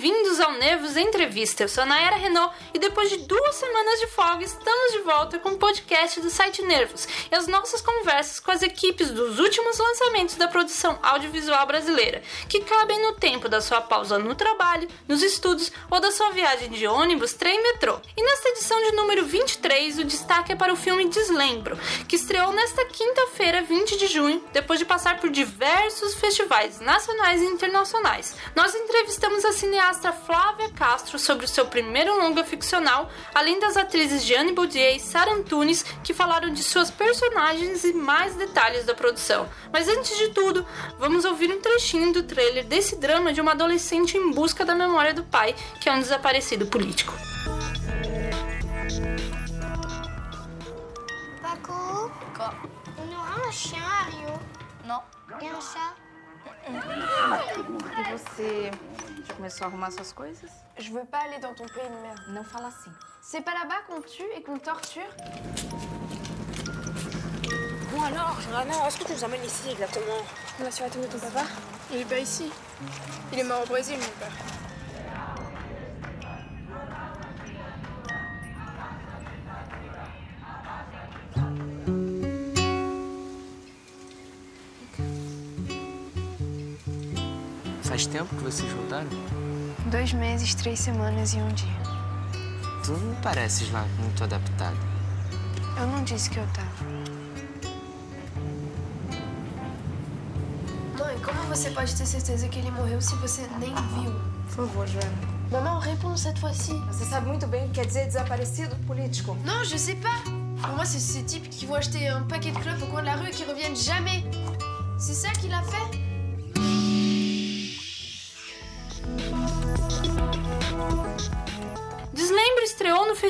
Bem-vindos ao Nervos Entrevista. Eu sou a Nayara Renault e depois de duas semanas de folga estamos de volta com o podcast do site Nervos e as nossas conversas com as equipes dos últimos lançamentos da produção audiovisual brasileira, que cabem no tempo da sua pausa no trabalho, nos estudos ou da sua viagem de ônibus, trem e metrô. E nesta edição de número 23, o destaque é para o filme Deslembro, que estreou nesta quinta-feira, 20 de junho, depois de passar por diversos festivais nacionais e internacionais. Nós entrevistamos a a cineasta Flávia Castro sobre o seu primeiro longa ficcional, além das atrizes Jeanne Baudier e Sarah Antunes, que falaram de suas personagens e mais detalhes da produção. Mas antes de tudo, vamos ouvir um trechinho do trailer desse drama de uma adolescente em busca da memória do pai, que é um desaparecido político. Paco Quoi On aura un chien, Ario. Non. Et un chat E você já começou a arrumar suas coisas? Je veux pas aller dans ton pays de merde. Não fala assim. C'est pas là-bas qu'on tue et qu'on torture? Bon alors, vraiment, est-ce que tu nous amènes ici exactement? On va sur la tombe de ton papa Il est pas ici. Il est mort au Brésil, mon père. Tempo que vocês voltaram? Dois meses, três semanas e um dia. Tu não pareces lá muito adaptada. Eu não disse que eu tava. Mãe, como você pode ter certeza que ele morreu se você nem viu? Por favor, Joana. Maman, réponds cette fois-ci. Você sabe muito bem o que quer dizer desaparecido político. Non, je sais pas. Pour moi, c'est ces types qui vont acheter un paquet de clopes au coin de la rue et qui reviennent jamais. C'est ça qu'il a fait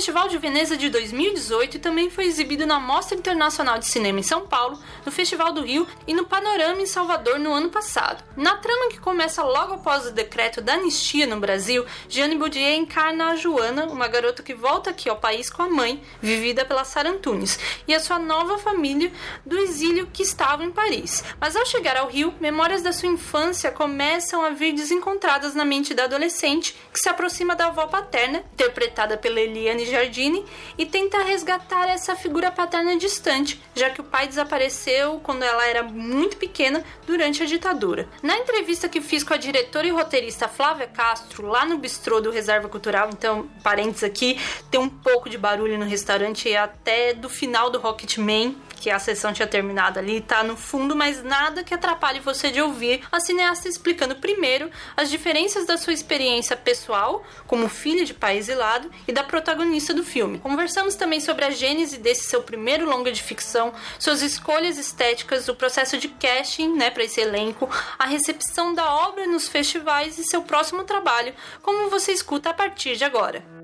Festival de Veneza de 2018 e também foi exibido na Mostra Internacional de Cinema em São Paulo, no Festival do Rio e no Panorama em Salvador no ano passado. Na trama que começa logo após o decreto da anistia no Brasil, Jeanne Baudier encarna a Joana, uma garota que volta aqui ao país com a mãe, vivida pela Sarah Antunes, e a sua nova família do exílio que estava em Paris. Mas ao chegar ao Rio, memórias da sua infância começam a vir desencontradas na mente da adolescente, que se aproxima da avó paterna, interpretada pela Eliane Jardine, e tenta resgatar essa figura paterna distante, já que o pai desapareceu quando ela era muito pequena durante a ditadura. Na entrevista que fiz com a diretora e roteirista Flávia Castro, lá no bistrô do Reserva Cultural, então, parênteses aqui, tem um pouco de barulho no restaurante e até do final do Rocketman, que a sessão tinha terminado ali, tá no fundo, mas nada que atrapalhe você de ouvir a cineasta explicando primeiro as diferenças da sua experiência pessoal, como filha de pai exilado, e da protagonista do filme. Conversamos também sobre a gênese desse seu primeiro longa de ficção, suas escolhas estéticas, o processo de casting, né, para esse elenco, a recepção da obra nos festivais e seu próximo trabalho, como você escuta a partir de agora.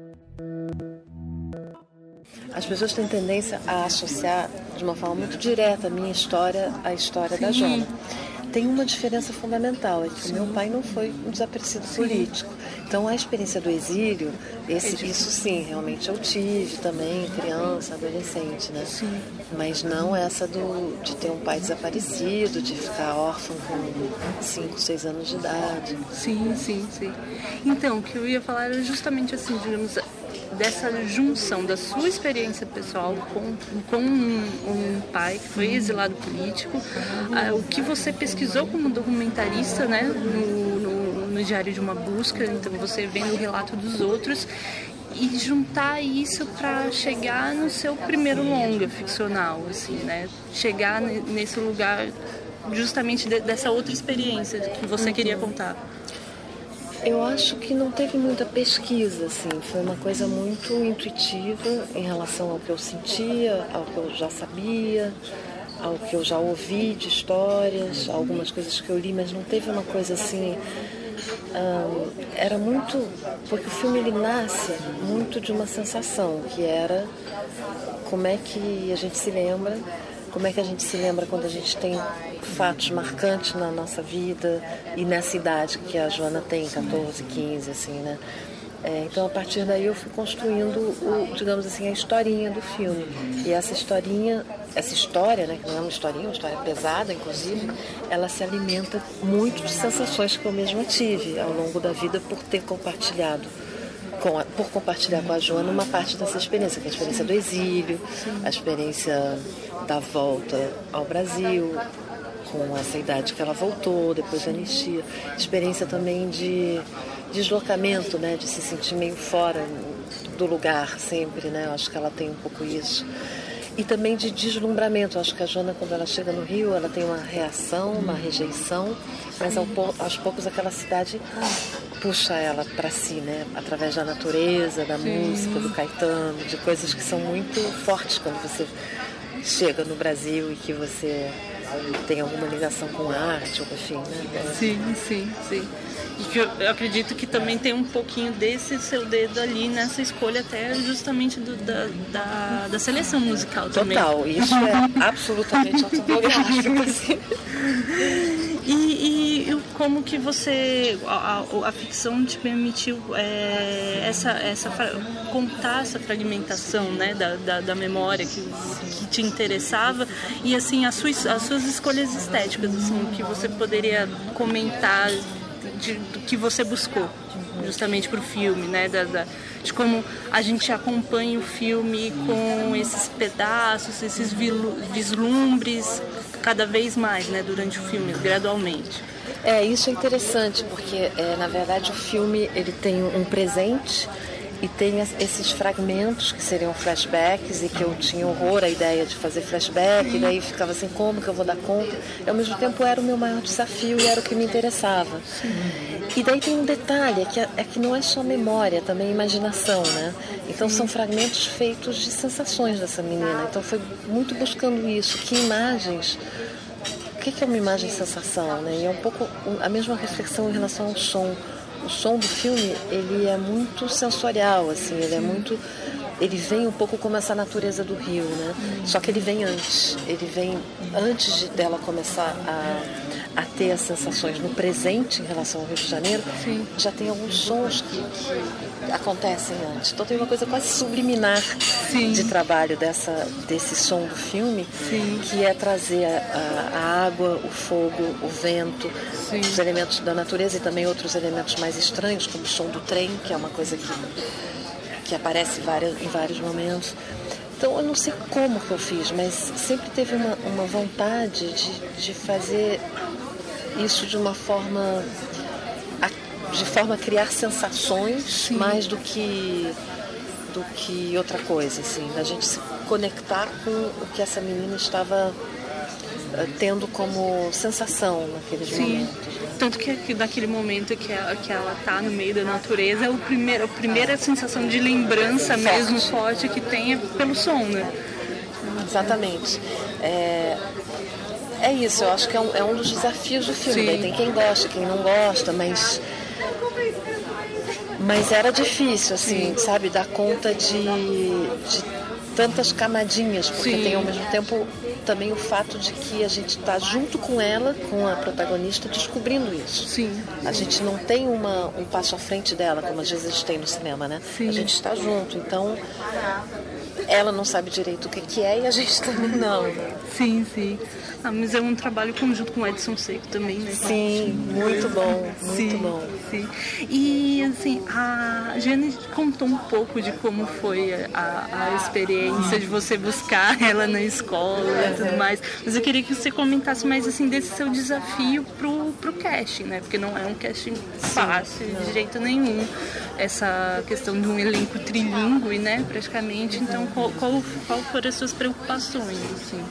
As pessoas têm tendência a associar de uma forma muito direta a minha história à história da Jona. Tem uma diferença fundamental, é que o meu pai não foi um desaparecido político. Então a experiência do exílio, esse, isso sim, realmente eu tive também, criança, adolescente, né? Mas não essa do, de ter um pai desaparecido, de ficar órfão com 5, 6 anos de idade. Sim, sim, sim. Então, o que eu ia falar era justamente assim, digamos, dessa junção da sua experiência pessoal com, com um, um pai que foi exilado político, ah, o que você pesquisou como documentarista, né, no, no, no Diário de uma Busca, então você vendo o relato dos outros e juntar isso para chegar no seu primeiro longa ficcional, assim, né, chegar ne- nesse lugar justamente de- dessa outra experiência que você queria contar. Eu acho que não teve muita pesquisa, assim, foi uma coisa muito intuitiva em relação ao que eu sentia, ao que eu já sabia, ao que eu já ouvi de histórias, algumas coisas que eu li, mas não teve uma coisa assim. Era muito. Porque o filme ele nasce muito de uma sensação, que era como é que a gente se lembra, como é que a gente se lembra quando a gente tem fatos marcantes na nossa vida e nessa idade que a Joana tem, 14, 15, assim, né? É, então, a partir daí, eu fui construindo, o, digamos assim, a historinha do filme. E essa historinha essa história, né, que não é uma historinha, uma história pesada, inclusive, ela se alimenta muito de sensações que eu mesma tive ao longo da vida por ter compartilhado com a, por compartilhar com a Joana uma parte dessa experiência, que é a experiência do exílio, a experiência da volta ao Brasil, com essa idade que ela voltou, depois da anistia, experiência também de deslocamento, né, de se sentir meio fora do lugar sempre, né, eu acho que ela tem um pouco isso. E também de deslumbramento, eu acho que a Joana, quando ela chega no Rio, ela tem uma reação, uma rejeição, mas ao, aos poucos aquela cidade puxa ela para si, né? Através da natureza, da Sim. música, do Caetano, de coisas que são muito fortes quando você chega no Brasil e que você tem alguma ligação com arte, ou enfim, né? Sim, sim, sim. E que eu, eu, acredito que também tem um pouquinho desse seu dedo ali nessa escolha até justamente do, da, da, da, seleção musical também. Total, isso é absolutamente autobiográfico, assim. E, e, como que você a, a, a ficção te permitiu é, essa, essa contar essa fragmentação né da, da, da memória que, que, te interessava e assim as suas, as suas escolhas estéticas assim que você poderia comentar de, do que você buscou justamente para o filme, né? Da, da, de como a gente acompanha o filme com esses pedaços, esses vislumbres cada vez mais, né? Durante o filme, gradualmente. É, isso é interessante, porque é, na verdade o filme ele tem um presente e tem esses fragmentos que seriam flashbacks e que eu tinha horror à ideia de fazer flashback e daí ficava assim como que eu vou dar conta? E ao mesmo tempo era o meu maior desafio e era o que me interessava. E daí tem um detalhe é que, é que não é só memória também é imaginação né? Então são fragmentos feitos de sensações dessa menina. Então foi muito buscando isso que imagens o que é uma imagem sensação né? E é um pouco a mesma reflexão em relação ao som o som do filme ele é muito sensorial, assim, ele é muito ele vem um pouco como essa natureza do rio, né? Só que ele vem antes, ele vem antes de dela começar a, a ter as sensações no presente em relação ao Rio de Janeiro. Sim. Já tem alguns sons que, que, acontecem antes. Então tem uma coisa quase subliminar Sim. de trabalho dessa desse som do filme, Sim. que é trazer a, a, água, o fogo, o vento, os elementos da natureza e também outros elementos mais estranhos, como o som do trem, que é uma coisa que que aparece várias, em vários momentos. Então eu não sei como que eu fiz, mas sempre teve uma, uma vontade de, de fazer isso de uma forma de forma a criar sensações Sim. mais do que do que outra coisa, assim, da gente se conectar com o que essa menina estava eh, tendo como sensação naqueles Sim. momentos. Tanto que naquele momento que ela, que ela tá no meio da natureza, é o primeiro, a primeira sensação de lembrança mesmo forte que tem é pelo som, né? Exatamente. É, é isso, eu acho que é um, é um dos desafios do filme. Tem quem gosta, quem não gosta, mas. Mas era difícil, assim, Sim. sabe, dar conta de, de tantas camadinhas, porque Sim. tem ao mesmo tempo também o fato de que a gente está junto com ela, com a protagonista, descobrindo isso. Sim. A gente não tem uma, um passo à frente dela, como às vezes tem no cinema, né? Sim. A gente está junto. Então, ela não sabe direito o que, que é e a gente também não. Sim, sim. Ah, mas é um trabalho conjunto com o Edson Seco também, né? Sim, muito bom, muito sim, bom. Sim. E assim, a Jane contou um pouco de como foi a, a experiência de você buscar ela na escola e tudo mais. Mas eu queria que você comentasse mais assim desse seu desafio pro, pro casting, né? Porque não é um casting fácil de jeito nenhum. Essa questão de um elenco trilingüe, né? Praticamente. Então, qual, qual, qual foram as suas preocupações, assim?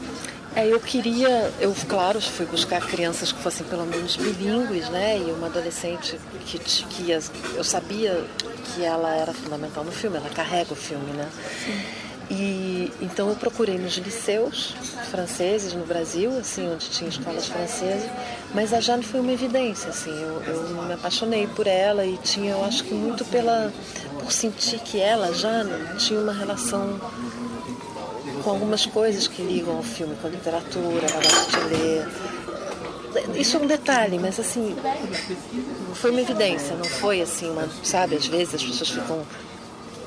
É, eu queria, eu claro, fui buscar crianças que fossem pelo menos bilíngues, né? E uma adolescente que, que eu sabia que ela era fundamental no filme, ela carrega o filme, né? Sim. E então eu procurei nos liceus franceses no Brasil, assim, onde tinha escolas francesas, mas a Jane foi uma evidência, assim, eu, eu me apaixonei por ela e tinha, eu acho que muito pela por sentir que ela, Jane, tinha uma relação com algumas coisas que ligam ao filme, com a literatura, ela gosta de ler. Isso é um detalhe, mas assim, foi uma evidência, não foi assim, uma, sabe, às vezes as pessoas ficam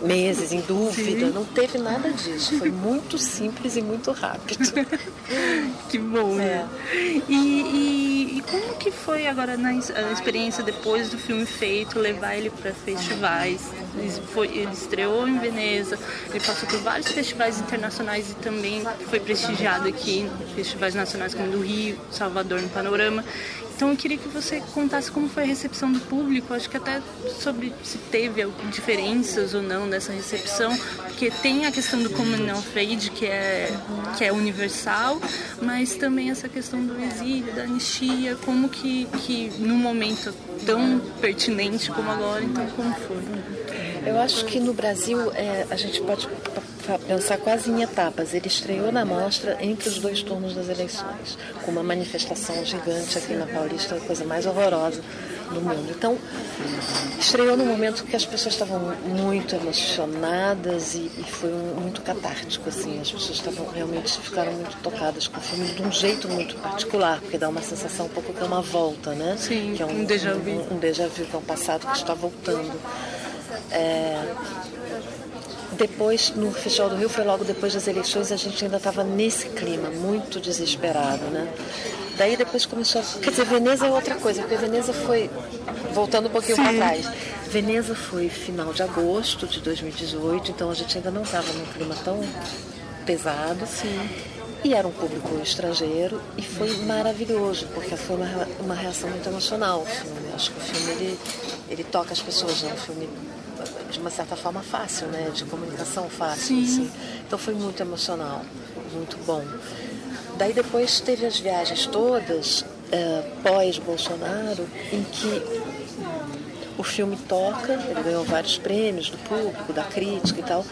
meses em dúvida. Não teve nada disso. Foi muito simples e muito rápido. que bom, né? E, e, e, como que foi agora na a experiência depois do filme feito, levar ele para festivais? Ele, foi, ele estreou em Veneza, ele passou por vários festivais internacionais e também foi prestigiado aqui, festivais nacionais como do Rio, Salvador, no Panorama. Então eu queria que você contasse como foi a recepção do público, acho que até sobre se teve diferenças ou não nessa recepção, porque tem a questão do Common of Age, que é, que é universal, mas também essa questão do exílio, da anistia, como que, que num momento tão pertinente como agora, então como foi? Eu acho que no Brasil é, a gente pode pensar quase em etapas. Ele estreou na mostra entre os dois turnos das eleições, com uma manifestação gigante aqui na Paulista, a coisa mais horrorosa do mundo. Então, estreou no momento que as pessoas estavam muito emocionadas e, e foi um, muito catártico, assim. As pessoas estavam realmente ficaram muito tocadas com o filme de um jeito muito particular, porque dá uma sensação um pouco que é uma volta, né? Sim, que é um, um déjà vu. Um, um déjà vu, que é um passado que está voltando. É, depois, no Festival do Rio, foi logo depois das eleições, a gente ainda estava nesse clima, muito desesperado, né? Daí depois começou a... Quer dizer, Veneza é outra coisa, porque Veneza foi... Voltando um pouquinho para trás. Veneza foi final de agosto de 2018, então a gente ainda não estava num clima tão pesado. Sim. E era um público estrangeiro e foi maravilhoso, porque foi uma, uma reação muito emocional. O filme. Acho que o filme ele, ele toca as pessoas, é um filme de uma certa forma fácil, né? De comunicação fácil. Assim. Então foi muito emocional, muito bom. Daí depois teve as viagens todas, é, pós-Bolsonaro, em que o filme toca, ele ganhou vários prêmios do público, da crítica e tal,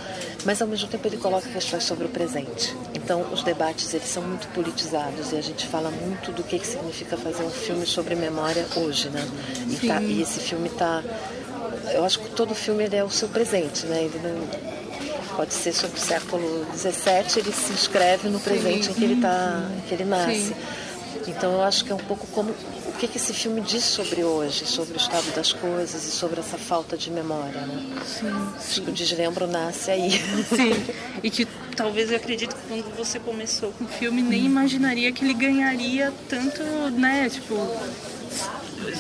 mas ao mesmo tempo ele coloca questões sobre o presente. Então os debates eles são muito politizados e a gente fala muito do que, que significa fazer um filme sobre memória hoje, né? E, tá, e esse filme está eu acho que todo filme ele é o seu presente, né? Ele não pode ser sobre o século XVII, ele se inscreve no presente em que ele tá, em que ele nasce. Sim. Então eu acho que é um pouco como o que, que esse filme diz sobre hoje, sobre o estado das coisas e sobre essa falta de memória, né? Sim, acho sim. que o deslembro nasce aí. Sim. E que talvez eu acredito que quando você começou com o filme nem imaginaria que ele ganharia tanto, né, tipo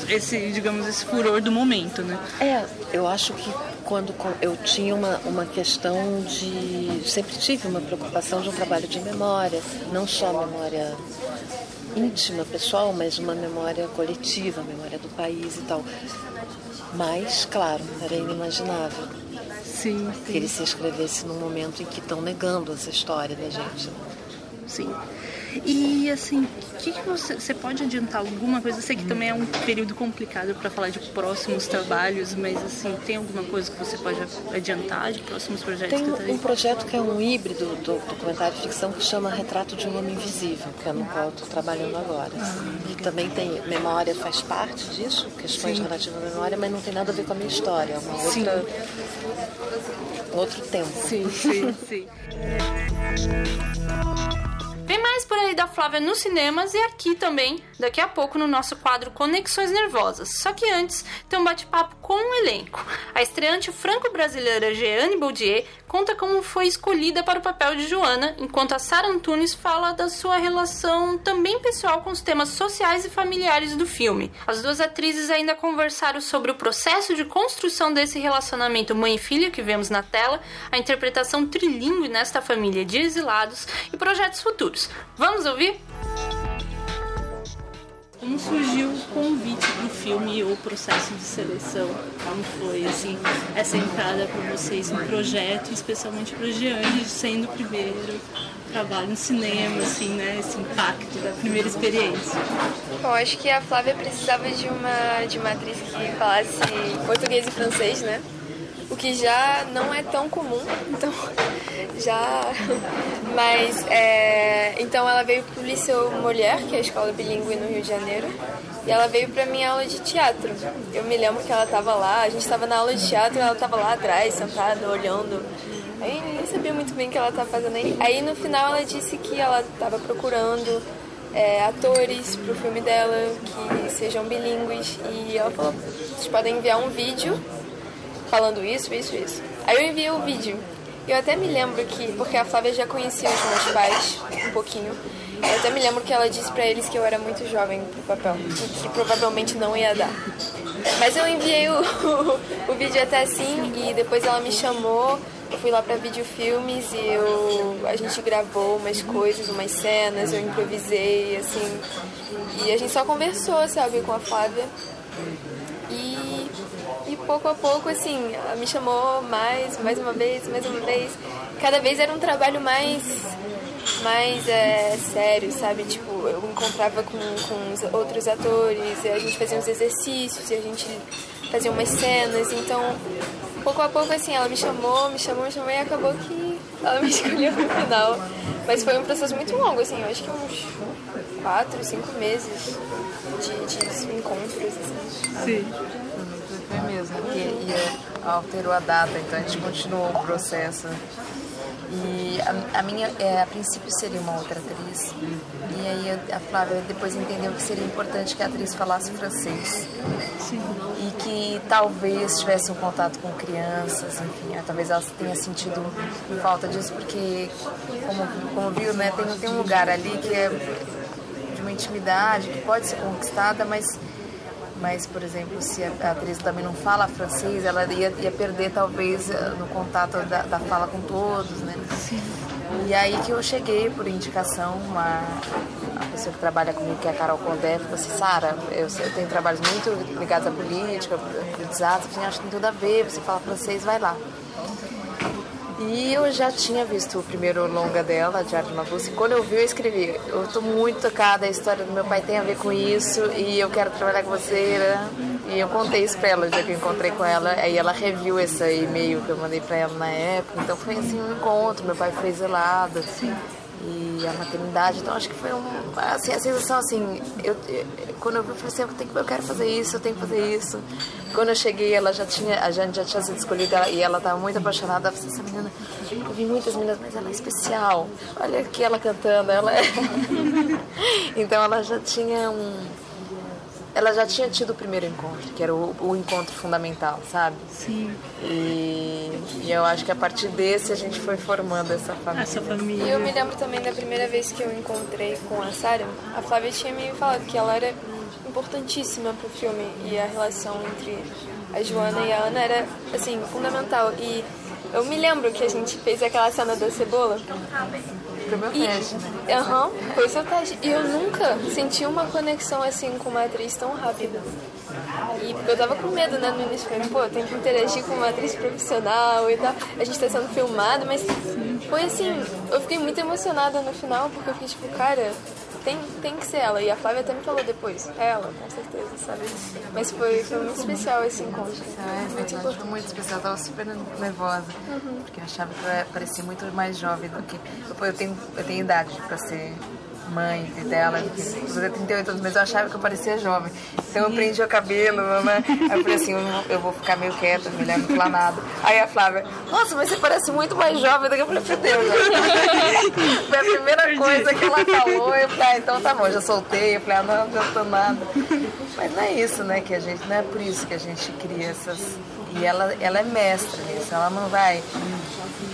esse, digamos, esse furor do momento, né? É, eu acho que quando eu tinha uma, uma questão de. Sempre tive uma preocupação de um trabalho de memória, não só memória íntima, pessoal, mas uma memória coletiva, memória do país e tal. Mas, claro, era inimaginável sim, sim. que ele se escrevesse num momento em que estão negando essa história da gente. Sim. E assim, o que, que, você, você pode adiantar alguma coisa? Eu sei que também é um período complicado para falar de próximos trabalhos, mas assim, tem alguma coisa que você pode adiantar de próximos projetos? Tem que tá um projeto que é um híbrido do documentário ficção que chama Retrato de um Homem Invisível, que é no qual eu estou trabalhando agora. Ah, que também tem memória, faz parte disso, questões Sim. relativas à memória, mas não tem nada a ver com a minha história, é uma sim. outra outro tempo. Sim, sim, sim. Vem mais por aí da Flávia nos cinemas e aqui também, daqui a pouco, no nosso quadro Conexões Nervosas. Só que antes, tem um bate-papo com o um elenco. A estreante franco-brasileira Jeanne Baudier conta como foi escolhida para o papel de Joana, enquanto a Sara Antunes fala da sua relação também pessoal com os temas sociais e familiares do filme. As duas atrizes ainda conversaram sobre o processo de construção desse relacionamento mãe e filha que vemos na tela, a interpretação trilingue nesta família de exilados e projetos futuros. Vamos ouvir? Como surgiu o convite para o filme ou o processo de seleção? Como foi assim essa entrada para vocês no projeto, especialmente para Gianni, sendo o primeiro trabalho no cinema, assim, né? Esse impacto da primeira experiência. Bom, acho que a Flávia precisava de uma de uma atriz que falasse português e francês, né? O que já não é tão comum, então já. Mas é... então ela veio pro Liceu Mulher, que é a escola bilíngue no Rio de Janeiro, e ela veio pra minha aula de teatro. Eu me lembro que ela tava lá, a gente tava na aula de teatro, ela tava lá atrás, sentada, olhando. Aí nem sabia muito bem o que ela tava fazendo aí. Aí no final ela disse que ela tava procurando é, atores pro filme dela que sejam bilíngues e ela falou: vocês podem enviar um vídeo falando isso, isso, isso. Aí eu enviei o vídeo. Eu até me lembro que, porque a Flávia já conhecia os meus pais um pouquinho, eu até me lembro que ela disse pra eles que eu era muito jovem pro papel e que provavelmente não ia dar. Mas eu enviei o, o, vídeo até assim e depois ela me chamou. Eu fui lá pra videofilmes e eu, a gente gravou umas coisas, umas cenas, eu improvisei, assim. E a gente só conversou, sabe, com a Flávia. Pouco a pouco, assim, ela me chamou mais, mais uma vez, mais uma vez. Cada vez era um trabalho mais mais é, sério, sabe? Tipo, eu encontrava com, com os outros atores, a gente fazia uns exercícios, a gente fazia umas cenas, então pouco a pouco assim, ela me chamou, me chamou, me chamou e acabou que ela me escolheu no final. Mas foi um processo muito longo, assim, eu acho que uns quatro, cinco meses de, de encontros, assim. Sim. Foi mesmo, porque ia, alterou a data, então a gente continuou o processo. E a, a minha, é, a princípio, seria uma outra atriz. E aí a Flávia depois entendeu que seria importante que a atriz falasse francês. Sim. E que talvez tivesse um contato com crianças, enfim, talvez ela tenha sentido falta disso, porque, como, como viu, né, tem, tem um lugar ali que é de uma intimidade, que pode ser conquistada, mas mas, por exemplo, se a atriz também não fala francês, ela ia, ia perder talvez eh, no contato da, da fala com todos, né? Sim. E aí que eu cheguei por indicação, uma, uma pessoa que trabalha comigo, que é a Carol Condé, falou assim, Sara, eu, eu, tenho trabalhos muito ligados à política, desastre, acho que tem tudo a ver, você fala francês, vai lá. E eu já tinha visto o primeiro longa dela, Diário de uma Blusa, e quando eu vi, eu escrevi. Eu tô muito tocada, a história do meu pai tem a ver com isso, e eu quero trabalhar com você, né? E eu contei isso pra ela, já que eu encontrei com ela, aí ela reviu esse e-mail que eu mandei pra ela na época, então foi assim um encontro, meu pai foi zelado, assim e a maternidade. Então acho que foi um, assim, a sensação assim, eu, eu, quando eu eu falei assim, eu, tenho, eu quero fazer isso, eu tenho que fazer isso. Quando eu cheguei, ela já tinha, a gente já tinha sido escolhida e ela estava muito apaixonada. Eu falei, essa menina, eu vi muitas meninas, mas ela é especial. Olha aqui ela cantando, ela é... então ela já tinha um ela já tinha tido o primeiro encontro, que era o, o encontro fundamental, sabe? Sim. E, e, eu acho que a partir desse a gente foi formando essa família. Essa família. E eu me lembro também da primeira vez que eu encontrei com a Sarah, a Flávia tinha me falado que ela era importantíssima pro filme e a relação entre a Joana e a Ana era, assim, fundamental. E eu me lembro que a gente fez aquela cena da cebola foi meu teste, né? Aham, uhum, foi seu teste. E eu nunca senti uma conexão assim com uma atriz tão rápida. E porque eu tava com medo, né, no início. Falei, pô, eu tenho que interagir com uma atriz profissional e tal. A gente tá sendo filmado, mas foi assim, eu fiquei muito emocionada no final, porque eu fiquei tipo, cara, tem, tem que ser ela. E a Flávia até me falou depois. Ela, com certeza, sabe? Mas foi, foi muito especial esse encontro. É, muito importante. Foi muito especial. Eu tava super nervosa. Uhum. Porque eu achava que eu parecia muito mais jovem do que. Eu tenho, eu tenho idade pra ser mãe dela, que fazer 38 anos, mas eu achava que eu parecia jovem. Então eu prendi o cabelo, né? Aí eu falei assim, eu vou ficar meio quieta, melhor não falar nada. Aí a Flávia, nossa, mas você parece muito mais jovem do que eu falei, meu Deus. Foi a primeira coisa que ela falou, eu falei, ah, então tá bom, já soltei, eu falei, ah, não, não tô nada. Mas não é isso, né, que a gente, não é por isso que a gente cria essas... E ela, ela é mestra nisso, ela não vai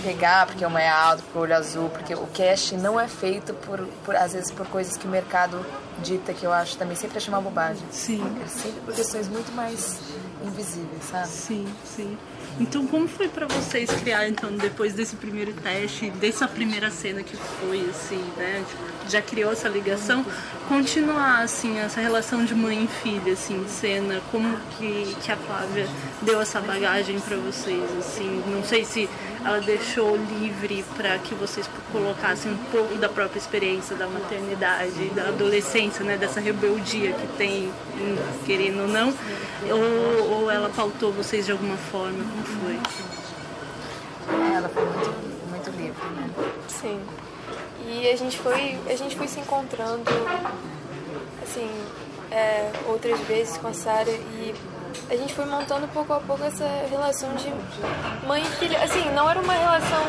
pegar porque uma é alto, porque o olho azul, porque o casting não é feito por, por, às vezes por coisas que o mercado dita que eu acho também sempre achei uma bobagem. Sim. É sempre por questões muito mais invisíveis, sabe? Sim, sim. Então, como foi para vocês criar, então, depois desse primeiro teste, dessa primeira cena que foi, assim, né? Tipo, já criou essa ligação, continuar, assim, essa relação de mãe e filha, assim, de cena, como que, que a Flávia deu essa bagagem para vocês, assim, não sei se ela deixou livre para que vocês colocassem um pouco da própria experiência da maternidade, da adolescência, né, dessa rebeldia que tem, querendo ou não, ou, ou ela pautou vocês de alguma forma? Como foi? Ela foi muito, muito livre, né? Sim. E a gente foi, a gente foi se encontrando, assim, é, outras vezes com a Sara e a gente foi montando pouco a pouco essa relação de mãe e filha. Assim, não era uma relação.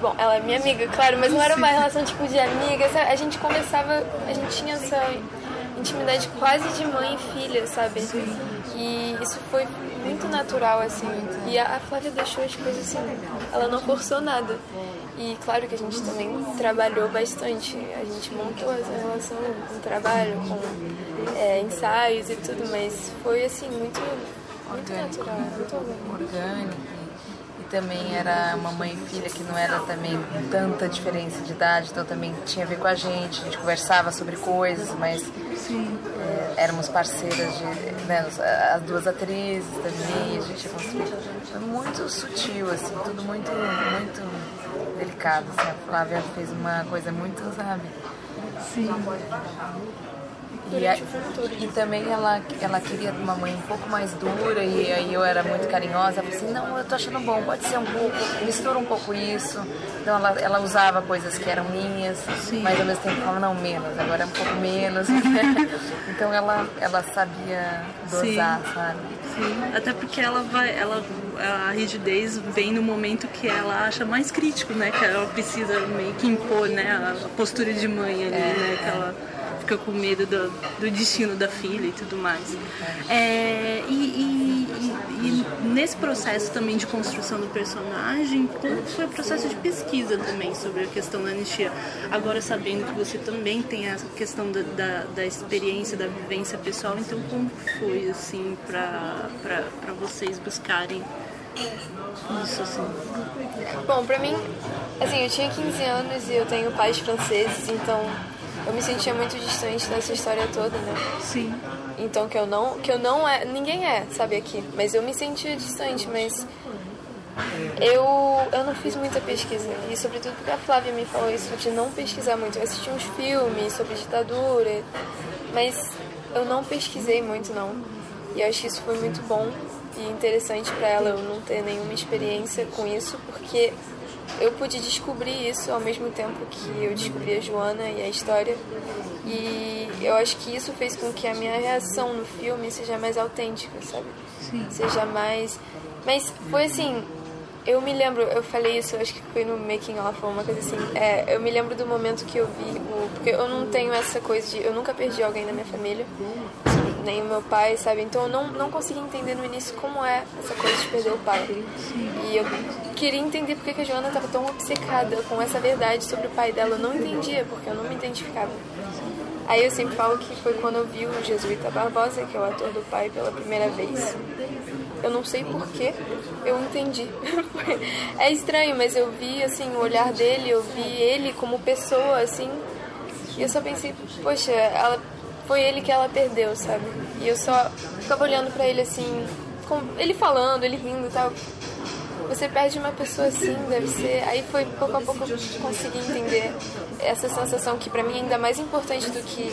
Bom, ela é minha amiga, claro, mas não era uma relação tipo de amiga. A gente conversava, a gente tinha essa intimidade quase de mãe e filha, sabe? E isso foi muito natural, assim. E a, Flávia deixou as coisas assim, ela não forçou nada. E claro que a gente também trabalhou bastante. A gente montou essa relação com trabalho, com é, ensaios e tudo, mas foi assim, muito, muito natural, muito orgânico. orgânico. E também era uma mãe e filha que não era também tanta diferença de idade, então também tinha a ver com a gente, a gente conversava sobre coisas, mas é, éramos parceiras de. Né, as duas atrizes também, a gente construiu. Foi muito sutil, assim, tudo muito, muito delicado. Assim, a Flávia fez uma coisa muito, sabe? Sim. E, a- e também ela, ela queria uma mãe um pouco mais dura e aí eu era muito carinhosa. Ela assim, não, eu tô achando bom, pode ser um pouco, mistura um pouco isso. Então ela, ela usava coisas que eram minhas, mas ao mesmo tempo falava, não, menos, agora é um pouco menos. então ela, ela sabia dosar, Sim. sabe? Sim, até porque ela vai, ela, a rigidez vem no momento que ela acha mais crítico, né? Que ela precisa meio que impor, né? A postura de mãe ali, né? Que ela fica com medo do, do destino da filha e tudo mais. É, e, e- e- e nesse processo também de construção do personagem, como foi o processo de pesquisa também sobre a questão da anistia? Agora sabendo que você também tem essa questão da, da, da experiência, da vivência pessoal, então como foi assim para vocês buscarem isso assim? Bom, pra mim, assim, eu tinha 15 anos e eu tenho pais franceses, então eu me sentia muito distante dessa história toda, né? Sim. Então que eu não, que eu não é, ninguém é, sabe aqui, mas eu me sentia distante, mas eu eu não fiz muita pesquisa e sobretudo porque a Flávia me falou isso de não pesquisar muito. Eu assisti uns filmes sobre ditadura, mas eu não pesquisei muito não. E eu acho que isso foi muito bom e interessante para ela eu não ter nenhuma experiência com isso, porque eu pude descobrir isso ao mesmo tempo que eu descobri a Joana e a história. E eu acho que isso fez com que a minha reação no filme seja mais autêntica, sabe? Sim. Seja mais. Mas foi assim. Eu me lembro, eu falei isso, acho que foi no Making Off ou uma coisa assim. É, eu me lembro do momento que eu vi o. Porque eu não tenho essa coisa de. Eu nunca perdi alguém da minha família, nem o meu pai, sabe? Então eu não, não consegui entender no início como é essa coisa de perder o pai. E eu queria entender por que que a Joana estava tão obcecada com essa verdade sobre o pai dela. Eu não entendia, porque eu não me identificava. Aí eu sempre falo que foi quando eu vi o Jesuíta Barbosa, que é o ator do pai, pela primeira vez. Eu não sei porquê, eu entendi. é estranho, mas eu vi assim o olhar dele, eu vi ele como pessoa, assim, e eu só pensei, poxa, ela foi ele que ela perdeu, sabe? E eu só ficava olhando pra ele assim, com ele falando, ele rindo e tal. Você perde uma pessoa assim, deve ser. Aí foi pouco a pouco eu consegui entender essa sensação que pra mim é ainda mais importante do que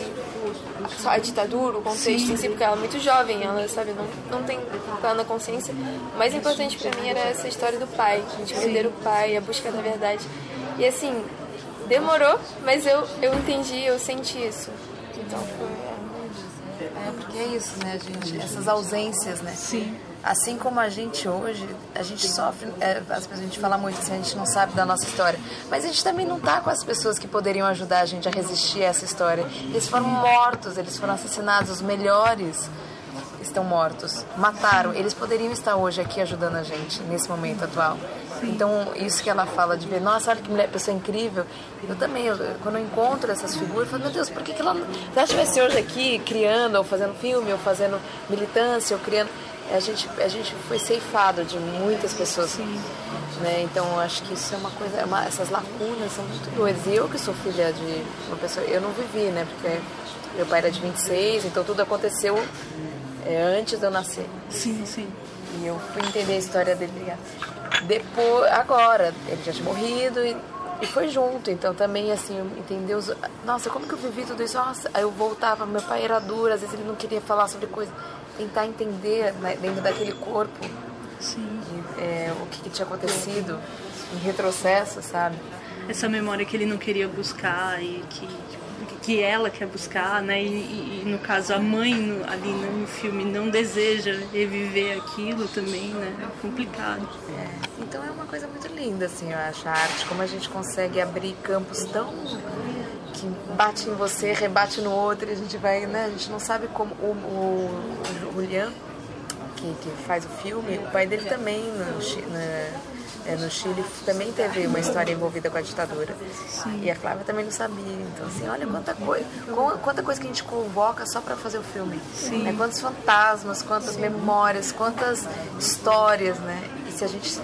só a ditadura, o contexto em si, porque ela é muito jovem, ela sabe, não, não tem plena consciência. O mais importante pra mim era essa história do pai, de perder o pai, a busca da verdade. E assim, demorou, mas eu, eu entendi, eu senti isso. Então foi. É, porque é isso, né, gente? Essas ausências, né? Sim. Assim como a gente hoje, a gente sofre, é, as pessoas, a gente fala muito assim, a gente não sabe da nossa história, mas a gente também não tá com as pessoas que poderiam ajudar a gente a resistir a essa história. Eles foram mortos, eles foram assassinados, os melhores estão mortos, mataram. Eles poderiam estar hoje aqui ajudando a gente nesse momento atual. Então, isso que ela fala de ver, nossa, olha que mulher, pessoa incrível. Eu também, eu- quando eu encontro essas figuras, eu falo, meu Deus, por que, que ela, se ela estivesse hoje aqui criando, ou fazendo filme, ou fazendo militância, ou criando. A gente, a gente foi ceifado de muitas pessoas. Né? Então, acho que isso é uma coisa, é uma- essas lacunas são muito doidas. E eu que sou filha de uma pessoa, eu não vivi, né? Porque meu pai era de 26, então tudo aconteceu é, antes de eu nascer. Sim, sim. E eu fui entender a história dele obrigada. Depois, agora, ele já tinha morrido e, e foi junto. Então também, assim, eu entendi os. Nossa, como que eu vivi tudo isso? Nossa, aí eu voltava, meu pai era duro, às vezes ele não queria falar sobre coisa. Tentar entender né, dentro daquele corpo Sim. é, o que, que tinha acontecido em retrocesso, sabe? Essa memória que ele não queria buscar e que, que ela quer buscar, né? E, e- e, no caso a mãe no- ali no filme não deseja reviver aquilo também, né? É complicado. Então é uma coisa muito linda, assim, eu acho, a arte, como a gente consegue abrir campos tão. que bate em você, rebate no outro, e a gente vai, né? A gente não sabe como o, o, o Julian, que, que faz o filme, o pai dele também no, é, no Chile também teve uma história envolvida com a ditadura. E a Flávia também não sabia. Então, assim, olha quanta coisa, quanta coisa que a gente convoca só para fazer o filme. Né? Quantos fantasmas, quantas memórias, quantas histórias, né? E se a gente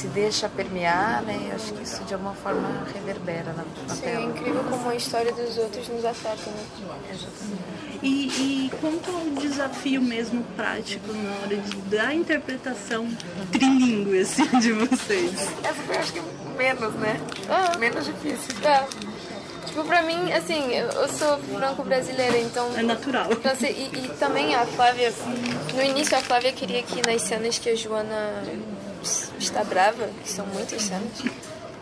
se- deixa permear, né? Eu acho que isso de alguma forma reverbera na, na Sim, é tela. incrível como a história dos outros nos afeta, né? E, e quanto ao desafio mesmo prático na hora de, da interpretação trilingue assim, de vocês? Essa foi, acho que, menos, né? Ah. Menos difícil. É. Tipo, pra mim, assim, eu eu sou franco-brasileira, então... É natural. francês- E, e também a Flávia... No início, a Flávia queria que nas cenas que a Joana está brava, que são muitas cenas,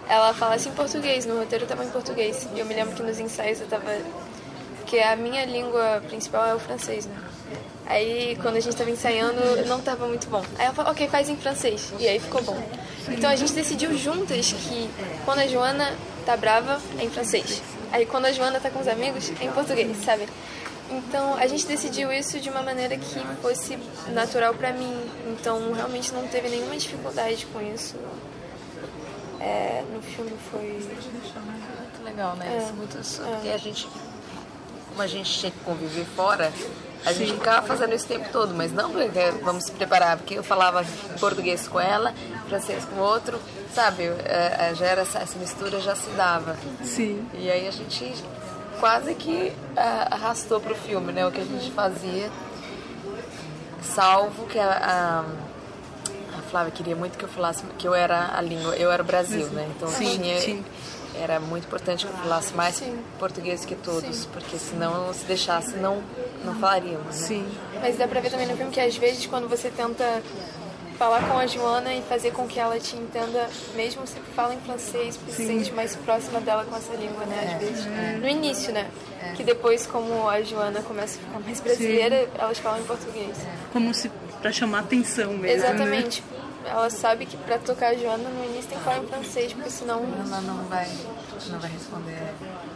ela falasse em português. No roteiro tava em português. E eu me lembro que nos ensaios eu tava... Porque a minha língua principal é o francês, né? Aí, quando a gente tava ensaiando, não tava muito bom. Aí ela falou, ok, faz em francês. E aí ficou bom. Então a gente decidiu juntas que quando a Joana tá brava, é em francês. Aí quando a Joana tá com os amigos, é em português, sabe? Então a gente decidiu isso de uma maneira que fosse natural pra mim. Então realmente não teve nenhuma dificuldade com isso. É, no filme foi. Muito legal, né? É. Isso, muito, porque a gente, como a gente tinha que conviver fora, a gente ficava fazendo isso o tempo todo, mas não vamos se preparar, porque eu falava português com ela, francês com outro, sabe? É, é, Já era essa mistura já se dava. Sim. E aí a gente quase que ah, arrastou pro filme, né? O que a gente fazia. Salvo que a, a, a Flávia queria muito que eu falasse que eu era a língua, eu era o Brasil, né? Então Sim, tinha, sim. era muito importante que eu falasse mais português que todos, porque senão se deixasse não não falaríamos. Né? Sim. Mas dá pra ver também no filme que às vezes quando você tenta falar com a Joana e fazer com que ela te entenda, mesmo se fala em francês, porque se sente mais próxima dela com essa língua, né? Às vezes. No início, né? Que depois, como a Joana começa a ficar mais brasileira, elas falam em português. Como se pra chamar atenção mesmo. Né? Exatamente. Ela sabe que pra tocar a Joana no início tem que falar em francês, porque senão. Ela não vai, não vai responder.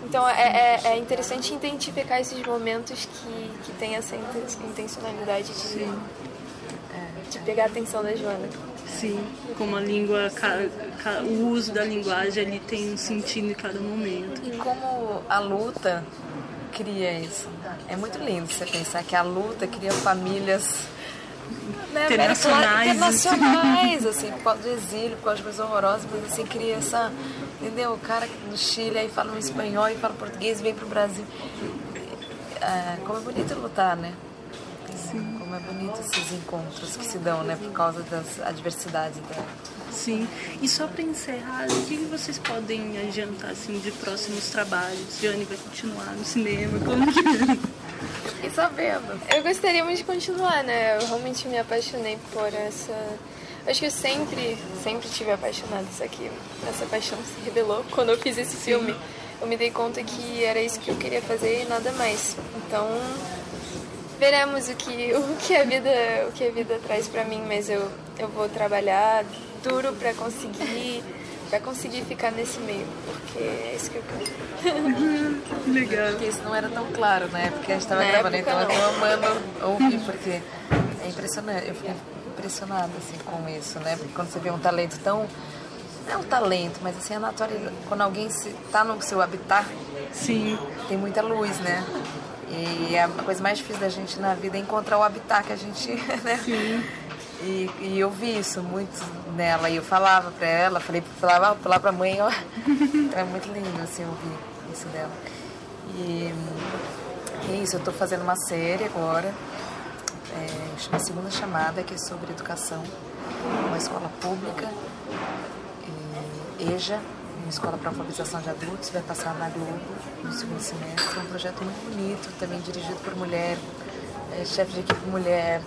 Então é, é, é interessante identificar esses momentos que, que tem essa inten- intencionalidade de, de pegar a atenção da Joana. Sim, como a língua, ca- ca- o uso da linguagem ele tem um sentido em cada momento. E como a luta cria isso. É muito lindo você pensar que a luta cria famílias né, Internacionais, internacionais, assim, por causa do exílio, por causa de coisas horrorosas, mas assim, cria essa. Entendeu? O cara no Chile aí fala um espanhol e fala português e vem pro Brasil. Ah, como é bonito lutar, né? Como é bonito esses encontros que se dão, né? Por causa das adversidades dela. Sim. E só para encerrar, o que vocês podem adiantar assim de próximos trabalhos? Jane vai continuar no cinema? Como que é? Fiquei sabendo. Eu gostaria muito de continuar, né? Eu realmente me apaixonei por essa. Acho que eu sempre, sempre tive apaixonada, só que essa paixão se revelou quando eu fiz esse filme. Eu me dei conta que era isso que eu queria fazer e nada mais. Então, veremos o que, o que a vida, o que a vida traz pra mim, mas eu, eu vou trabalhar duro pra conseguir, para conseguir ficar nesse meio, porque é isso que eu quero. Legal. Porque isso não era tão claro na época que a gente estava Na gravando, época, então eu não. tô amando ouvir, porque é impressionante, eu fiquei impressionada assim, com isso, né? Porque quando você vê um talento tão. Não é um talento, mas assim, a natureza. Quando alguém se, tá no seu habitat, Sim. tem muita luz, né? E a coisa mais difícil da gente na vida é encontrar o habitat que a gente. Né? E, e eu vi isso muito nela. E eu falava pra ela, falei, falava lá pra mãe, ó. É muito lindo assim ouvir isso dela. E é isso, eu tô fazendo uma série agora. É, chama Segunda Chamada, que é sobre educação. Uma escola pública. é, EJA, escola para alfabetização de adultos, vai passar na Globo no segundo semestre. É um projeto muito bonito, também dirigido por mulher, é, chefe de equipe mulher.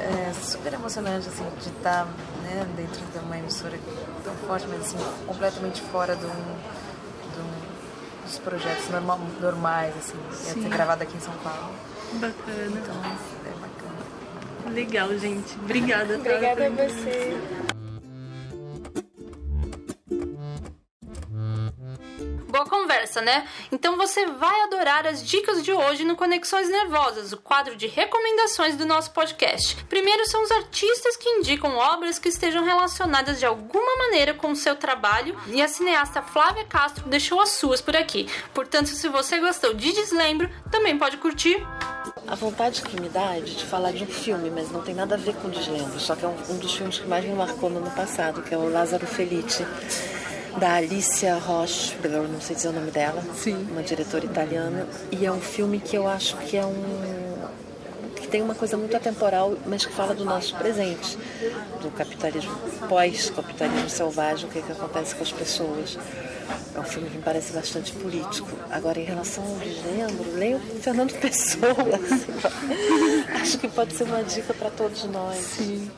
É super emocionante assim, de estar né, dentro de uma emissora tão forte, mas assim, completamente fora do, do- dos projetos normal, normais, assim, ia ser gravado aqui em São Paulo. Bacana. Então é bacana. Legal, gente. Obrigada. tá? Obrigada a você. Gosta, né? Então você vai adorar as dicas de hoje no Conexões Nervosas, o quadro de recomendações do nosso podcast. Primeiro são os artistas que indicam obras que estejam relacionadas de alguma maneira com o seu trabalho e a cineasta Flávia Castro deixou as suas por aqui. Portanto, se você gostou de Deslembro, também pode curtir a vontade que me dá é de falar de um filme, mas não tem nada a ver com Deslembro, só que é um, um dos filmes que mais me marcou no ano passado, que é o Lázaro Felice, da Alicia Roche, não sei dizer o nome dela, Sim. uma diretora italiana, e é um filme que eu acho que é um que tem uma coisa muito atemporal, mas que fala do nosso presente, do capitalismo pós-capitalismo selvagem, o que, é que acontece com as pessoas. É um filme que me parece bastante político. Agora, em relação ao gênero, leio Fernando Pessoa. Assim, acho que pode ser uma dica para todos nós. Sim.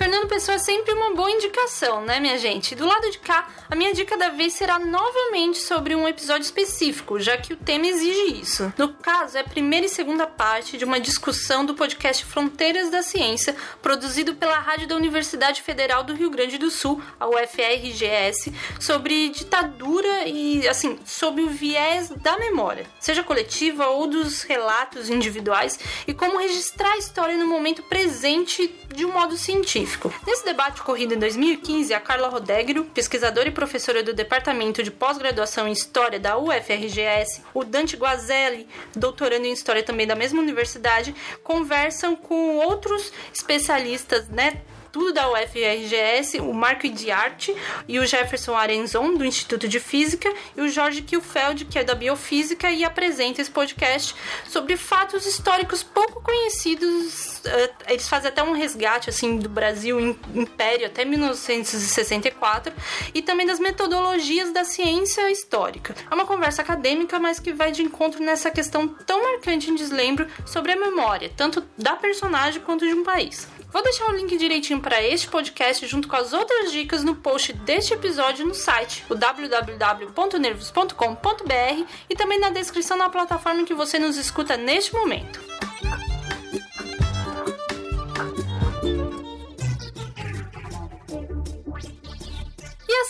Fernando Pessoa é sempre uma boa indicação, né, minha gente? Do lado de cá, a minha dica da vez será novamente sobre um episódio específico, já que o tema exige isso. No caso, é a primeira e segunda parte de uma discussão do podcast Fronteiras da Ciência, produzido pela Rádio da Universidade Federal do Rio Grande do Sul, a UFRGS, sobre ditadura e, assim, sob o viés da memória, seja coletiva ou dos relatos individuais, e como registrar a história no momento presente de um modo científico. Nesse debate ocorrido em 2015, a Carla Rodegro, pesquisadora e professora do Departamento de Pós-Graduação em História da UFRGS, o Dante Guazelli, doutorando em História também da mesma universidade, conversam com outros especialistas, né, tudo da UFRGS, o Marco Idiarte e o Jefferson Arenzon, do Instituto de Física, e o Jorge Kielfeld, que é da Biofísica, e apresenta esse podcast sobre fatos históricos pouco conhecidos. Eles fazem até um resgate assim do Brasil Império até 1964 e também das metodologias da ciência histórica. É uma conversa acadêmica, mas que vai de encontro nessa questão tão marcante em deslembro sobre a memória, tanto da personagem quanto de um país. Vou deixar o link direitinho para este podcast junto com as outras dicas no post deste episódio no site, o www.nervos.com.br e também na descrição na plataforma que você nos escuta neste momento.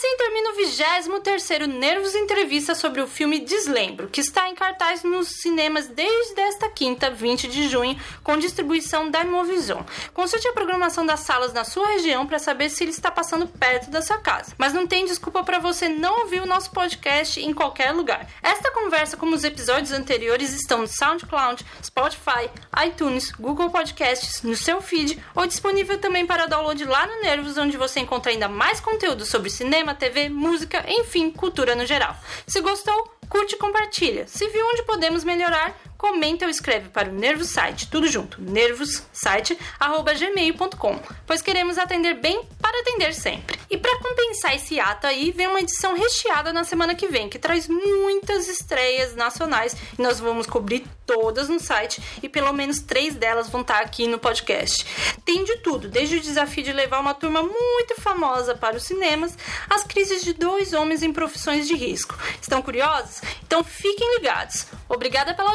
Assim termina o 23º Nervos Entrevista sobre o filme Deslembro, que está em cartaz nos cinemas desde esta quinta, 20 de junho, com distribuição da Imovision. Consulte a programação das salas na sua região para saber se ele está passando perto da sua casa. Mas não tem desculpa para você não ouvir o nosso podcast em qualquer lugar. Esta conversa, como os episódios anteriores, estão no SoundCloud, Spotify, iTunes, Google Podcasts, no seu feed ou disponível também para download lá no Nervos, onde você encontra ainda mais conteúdo sobre cinema cinema, TV, música, enfim, cultura no geral. Se gostou, curte e compartilha. Se viu onde podemos melhorar, comenta ou escreve para o Nervos Site, tudo junto, nervossite@gmail.com, pois queremos atender bem para atender sempre. E para compensar esse ato aí, vem uma edição recheada na semana que vem, que traz muitas estreias nacionais e nós vamos cobrir todas no site e pelo menos três delas vão estar aqui no podcast. Tem de tudo, desde o desafio de levar uma turma muito famosa para os cinemas, as crises de dois homens em profissões de risco. Estão curiosos? Então fiquem ligados. Obrigada pela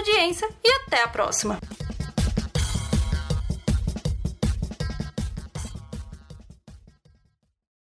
e até a próxima!